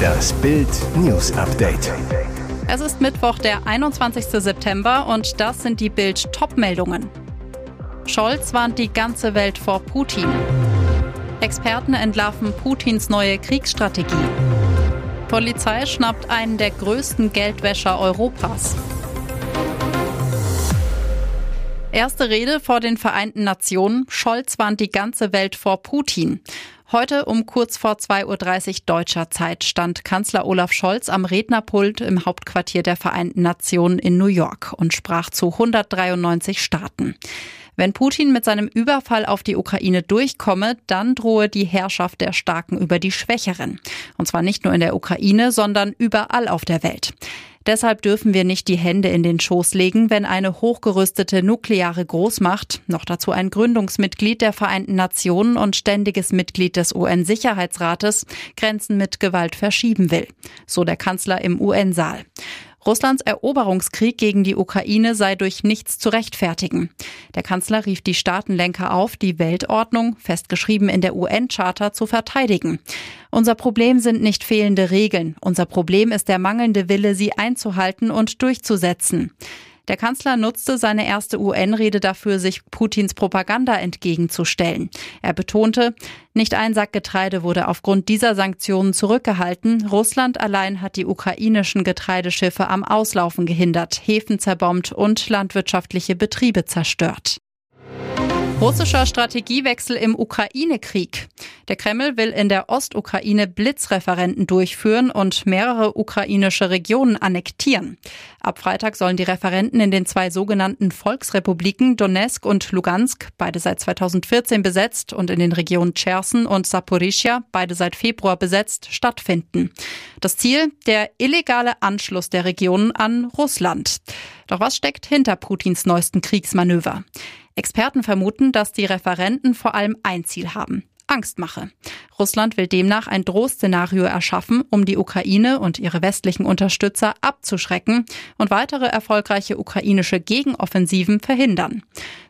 Das Bild News Update. Es ist Mittwoch, der 21. September und das sind die Bild Topmeldungen. Scholz warnt die ganze Welt vor Putin. Experten entlarven Putins neue Kriegsstrategie. Polizei schnappt einen der größten Geldwäscher Europas. Erste Rede vor den Vereinten Nationen. Scholz warnt die ganze Welt vor Putin. Heute um kurz vor 2.30 Uhr deutscher Zeit stand Kanzler Olaf Scholz am Rednerpult im Hauptquartier der Vereinten Nationen in New York und sprach zu 193 Staaten. Wenn Putin mit seinem Überfall auf die Ukraine durchkomme, dann drohe die Herrschaft der Starken über die Schwächeren. Und zwar nicht nur in der Ukraine, sondern überall auf der Welt. Deshalb dürfen wir nicht die Hände in den Schoß legen, wenn eine hochgerüstete nukleare Großmacht, noch dazu ein Gründungsmitglied der Vereinten Nationen und ständiges Mitglied des UN-Sicherheitsrates, Grenzen mit Gewalt verschieben will. So der Kanzler im UN-Saal. Russlands Eroberungskrieg gegen die Ukraine sei durch nichts zu rechtfertigen. Der Kanzler rief die Staatenlenker auf, die Weltordnung, festgeschrieben in der UN-Charta, zu verteidigen. Unser Problem sind nicht fehlende Regeln. Unser Problem ist der mangelnde Wille, sie einzuhalten und durchzusetzen. Der Kanzler nutzte seine erste UN-Rede dafür, sich Putins Propaganda entgegenzustellen. Er betonte, nicht ein Sack Getreide wurde aufgrund dieser Sanktionen zurückgehalten. Russland allein hat die ukrainischen Getreideschiffe am Auslaufen gehindert, Häfen zerbombt und landwirtschaftliche Betriebe zerstört. Russischer Strategiewechsel im Ukraine-Krieg. Der Kreml will in der Ostukraine Blitzreferenten durchführen und mehrere ukrainische Regionen annektieren. Ab Freitag sollen die Referenten in den zwei sogenannten Volksrepubliken Donetsk und Lugansk, beide seit 2014 besetzt, und in den Regionen Cherson und Saporischia, beide seit Februar besetzt, stattfinden. Das Ziel, der illegale Anschluss der Regionen an Russland. Doch was steckt hinter Putins neuesten Kriegsmanöver? Experten vermuten, dass die Referenten vor allem ein Ziel haben. Angstmache. Russland will demnach ein Drohszenario erschaffen, um die Ukraine und ihre westlichen Unterstützer abzuschrecken und weitere erfolgreiche ukrainische Gegenoffensiven verhindern.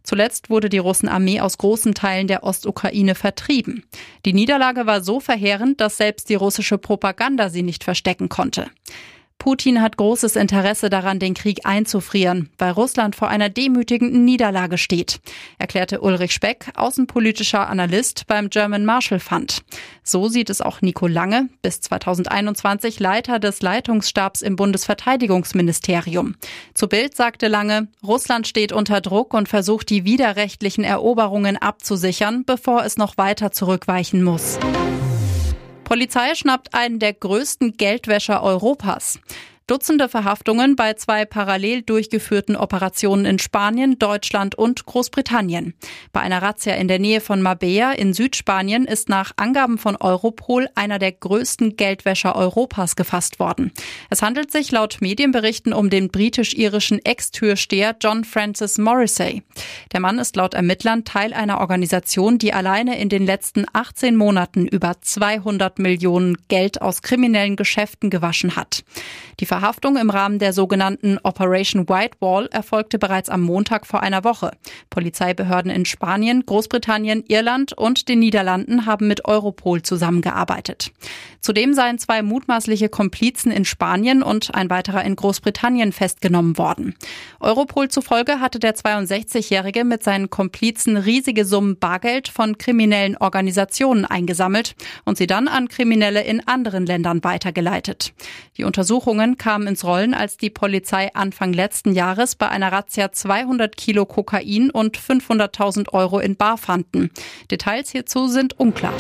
Zuletzt wurde die Russenarmee aus großen Teilen der Ostukraine vertrieben. Die Niederlage war so verheerend, dass selbst die russische Propaganda sie nicht verstecken konnte. Putin hat großes Interesse daran, den Krieg einzufrieren, weil Russland vor einer demütigenden Niederlage steht, erklärte Ulrich Speck, außenpolitischer Analyst beim German Marshall Fund. So sieht es auch Nico Lange, bis 2021 Leiter des Leitungsstabs im Bundesverteidigungsministerium. Zu Bild sagte Lange, Russland steht unter Druck und versucht die widerrechtlichen Eroberungen abzusichern, bevor es noch weiter zurückweichen muss. Polizei schnappt einen der größten Geldwäscher Europas. Dutzende Verhaftungen bei zwei parallel durchgeführten Operationen in Spanien, Deutschland und Großbritannien. Bei einer Razzia in der Nähe von Marbella in Südspanien ist nach Angaben von Europol einer der größten Geldwäscher Europas gefasst worden. Es handelt sich laut Medienberichten um den britisch-irischen Ex-Türsteher John Francis Morrissey. Der Mann ist laut Ermittlern Teil einer Organisation, die alleine in den letzten 18 Monaten über 200 Millionen Geld aus kriminellen Geschäften gewaschen hat. Die Verhaftung im Rahmen der sogenannten Operation White Wall erfolgte bereits am Montag vor einer Woche. Polizeibehörden in Spanien, Großbritannien, Irland und den Niederlanden haben mit Europol zusammengearbeitet. Zudem seien zwei mutmaßliche Komplizen in Spanien und ein weiterer in Großbritannien festgenommen worden. Europol zufolge hatte der 62-Jährige mit seinen Komplizen riesige Summen Bargeld von kriminellen Organisationen eingesammelt und sie dann an Kriminelle in anderen Ländern weitergeleitet. Die Untersuchungen kamen ins Rollen, als die Polizei Anfang letzten Jahres bei einer Razzia 200 Kilo Kokain und 500.000 Euro in Bar fanden. Details hierzu sind unklar.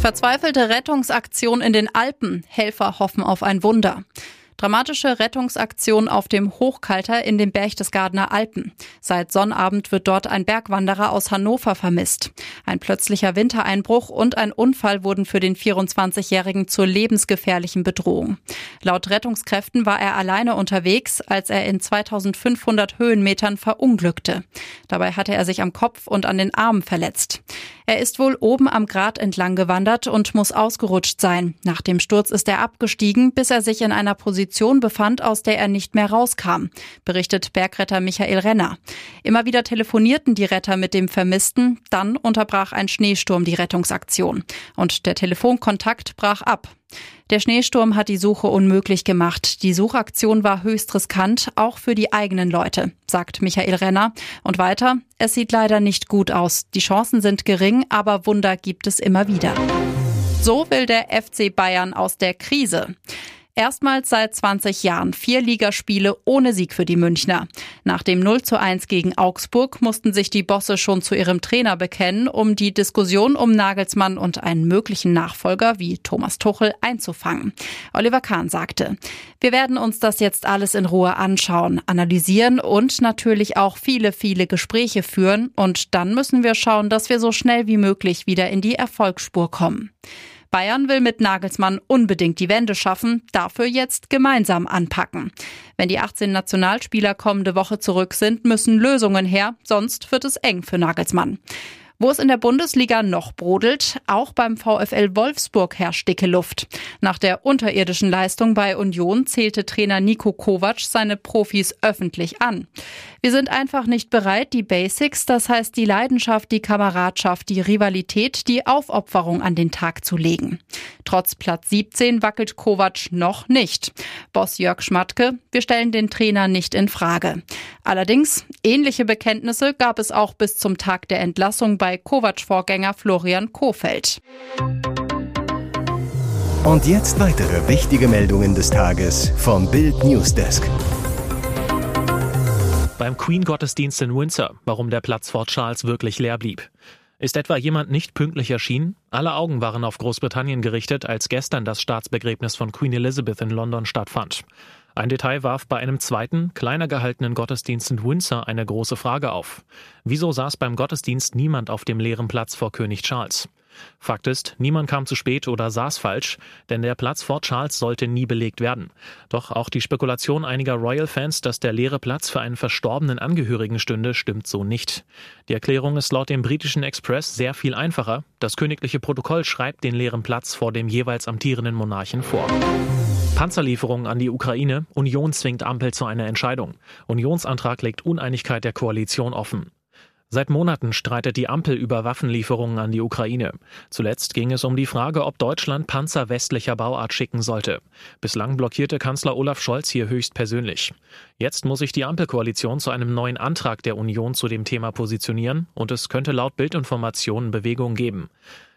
Verzweifelte Rettungsaktion in den Alpen. Helfer hoffen auf ein Wunder. Dramatische Rettungsaktion auf dem Hochkalter in den Berchtesgadener Alpen. Seit Sonnabend wird dort ein Bergwanderer aus Hannover vermisst. Ein plötzlicher Wintereinbruch und ein Unfall wurden für den 24-Jährigen zur lebensgefährlichen Bedrohung. Laut Rettungskräften war er alleine unterwegs, als er in 2500 Höhenmetern verunglückte. Dabei hatte er sich am Kopf und an den Armen verletzt. Er ist wohl oben am Grat entlang gewandert und muss ausgerutscht sein. Nach dem Sturz ist er abgestiegen, bis er sich in einer Position Position befand, aus der er nicht mehr rauskam, berichtet Bergretter Michael Renner. Immer wieder telefonierten die Retter mit dem Vermissten, dann unterbrach ein Schneesturm die Rettungsaktion und der Telefonkontakt brach ab. Der Schneesturm hat die Suche unmöglich gemacht. Die Suchaktion war höchst riskant, auch für die eigenen Leute, sagt Michael Renner. Und weiter, es sieht leider nicht gut aus. Die Chancen sind gering, aber Wunder gibt es immer wieder. So will der FC Bayern aus der Krise. Erstmals seit 20 Jahren vier Ligaspiele ohne Sieg für die Münchner. Nach dem 0 zu 1 gegen Augsburg mussten sich die Bosse schon zu ihrem Trainer bekennen, um die Diskussion um Nagelsmann und einen möglichen Nachfolger wie Thomas Tuchel einzufangen. Oliver Kahn sagte, wir werden uns das jetzt alles in Ruhe anschauen, analysieren und natürlich auch viele, viele Gespräche führen und dann müssen wir schauen, dass wir so schnell wie möglich wieder in die Erfolgsspur kommen. Bayern will mit Nagelsmann unbedingt die Wende schaffen, dafür jetzt gemeinsam anpacken. Wenn die 18 Nationalspieler kommende Woche zurück sind, müssen Lösungen her, sonst wird es eng für Nagelsmann. Wo es in der Bundesliga noch brodelt, auch beim VfL Wolfsburg herrscht dicke Luft. Nach der unterirdischen Leistung bei Union zählte Trainer Nico Kovac seine Profis öffentlich an. Wir sind einfach nicht bereit, die Basics, das heißt die Leidenschaft, die Kameradschaft, die Rivalität, die Aufopferung an den Tag zu legen. Trotz Platz 17 wackelt Kovac noch nicht. Boss Jörg Schmatke, wir stellen den Trainer nicht in Frage. Allerdings, ähnliche Bekenntnisse gab es auch bis zum Tag der Entlassung bei Kovac-Vorgänger Florian Kofeld. Und jetzt weitere wichtige Meldungen des Tages vom Bild Newsdesk. Beim Queen-Gottesdienst in Windsor, warum der Platz Fort Charles wirklich leer blieb. Ist etwa jemand nicht pünktlich erschienen? Alle Augen waren auf Großbritannien gerichtet, als gestern das Staatsbegräbnis von Queen Elizabeth in London stattfand. Ein Detail warf bei einem zweiten, kleiner gehaltenen Gottesdienst in Windsor eine große Frage auf. Wieso saß beim Gottesdienst niemand auf dem leeren Platz vor König Charles? Fakt ist, niemand kam zu spät oder saß falsch, denn der Platz vor Charles sollte nie belegt werden. Doch auch die Spekulation einiger Royal-Fans, dass der leere Platz für einen verstorbenen Angehörigen stünde, stimmt so nicht. Die Erklärung ist laut dem britischen Express sehr viel einfacher. Das königliche Protokoll schreibt den leeren Platz vor dem jeweils amtierenden Monarchen vor. Panzerlieferungen an die Ukraine. Union zwingt Ampel zu einer Entscheidung. Unionsantrag legt Uneinigkeit der Koalition offen. Seit Monaten streitet die Ampel über Waffenlieferungen an die Ukraine. Zuletzt ging es um die Frage, ob Deutschland Panzer westlicher Bauart schicken sollte. Bislang blockierte Kanzler Olaf Scholz hier höchstpersönlich. Jetzt muss sich die Ampelkoalition zu einem neuen Antrag der Union zu dem Thema positionieren und es könnte laut Bildinformationen Bewegung geben.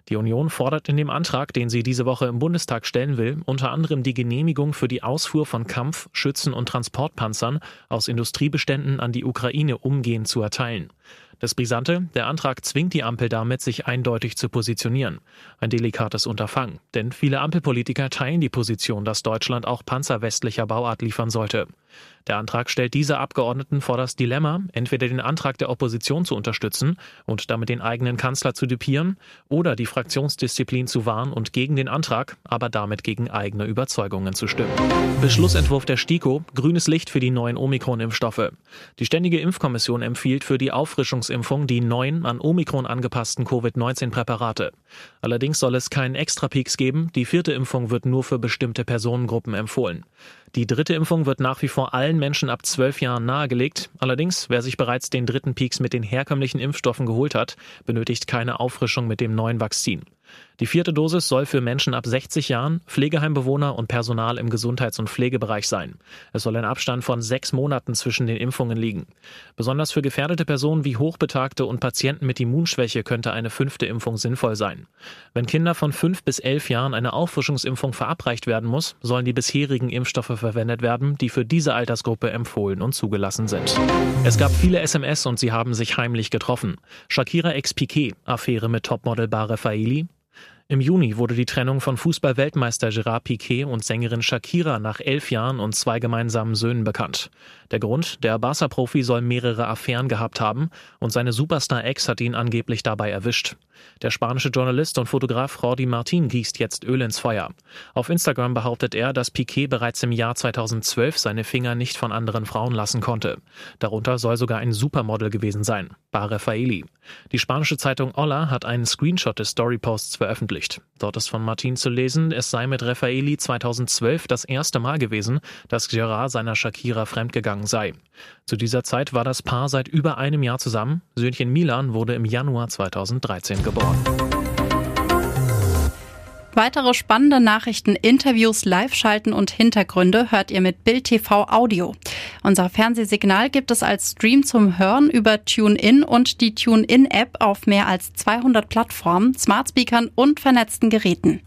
Die Union fordert in dem Antrag, den sie diese Woche im Bundestag stellen will, unter anderem die Genehmigung für die Ausfuhr von Kampf-, Schützen- und Transportpanzern aus Industriebeständen an die Ukraine umgehend zu erteilen. Das Brisante, der Antrag zwingt die Ampel damit, sich eindeutig zu positionieren. Ein delikates Unterfangen, denn viele Ampelpolitiker teilen die Position, dass Deutschland auch Panzer westlicher Bauart liefern sollte. Der Antrag stellt diese Abgeordneten vor das Dilemma, entweder den Antrag der Opposition zu unterstützen und damit den eigenen Kanzler zu dupieren oder die Fraktionsdisziplin zu wahren und gegen den Antrag, aber damit gegen eigene Überzeugungen zu stimmen. Beschlussentwurf der STIKO, grünes Licht für die neuen Omikron-Impfstoffe. Die Ständige Impfkommission empfiehlt für die Auffrischungsimpfung die neuen an Omikron angepassten Covid-19-Präparate. Allerdings soll es keinen Extrapeaks geben, die vierte Impfung wird nur für bestimmte Personengruppen empfohlen. Die dritte Impfung wird nach wie vor allen Menschen ab zwölf Jahren nahegelegt. Allerdings, wer sich bereits den dritten Peaks mit den herkömmlichen Impfstoffen geholt hat, benötigt keine Auffrischung mit dem neuen Vakzin. Die vierte Dosis soll für Menschen ab 60 Jahren, Pflegeheimbewohner und Personal im Gesundheits- und Pflegebereich sein. Es soll ein Abstand von sechs Monaten zwischen den Impfungen liegen. Besonders für gefährdete Personen wie Hochbetagte und Patienten mit Immunschwäche könnte eine fünfte Impfung sinnvoll sein. Wenn Kinder von fünf bis elf Jahren eine Auffrischungsimpfung verabreicht werden muss, sollen die bisherigen Impfstoffe verwendet werden, die für diese Altersgruppe empfohlen und zugelassen sind. Es gab viele SMS und sie haben sich heimlich getroffen. Shakira ex Piquet, Affäre mit Topmodel Bar Raffaeli, im Juni wurde die Trennung von Fußball-Weltmeister Gerard Piquet und Sängerin Shakira nach elf Jahren und zwei gemeinsamen Söhnen bekannt. Der Grund, der Barca-Profi soll mehrere Affären gehabt haben und seine Superstar-Ex hat ihn angeblich dabei erwischt. Der spanische Journalist und Fotograf Jordi Martin gießt jetzt Öl ins Feuer. Auf Instagram behauptet er, dass Piquet bereits im Jahr 2012 seine Finger nicht von anderen Frauen lassen konnte. Darunter soll sogar ein Supermodel gewesen sein, Bar Raffaeli. Die spanische Zeitung Olla hat einen Screenshot des Storyposts veröffentlicht. Dort ist von Martin zu lesen, es sei mit Raffaeli 2012 das erste Mal gewesen, dass Gerard seiner Shakira fremdgegangen sei. Zu dieser Zeit war das Paar seit über einem Jahr zusammen. Söhnchen Milan wurde im Januar 2013 geboren. Weitere spannende Nachrichten, Interviews, Live-Schalten und Hintergründe hört ihr mit Bild TV Audio. Unser Fernsehsignal gibt es als Stream zum Hören über TuneIn und die TuneIn-App auf mehr als 200 Plattformen, Smartspeakern und vernetzten Geräten.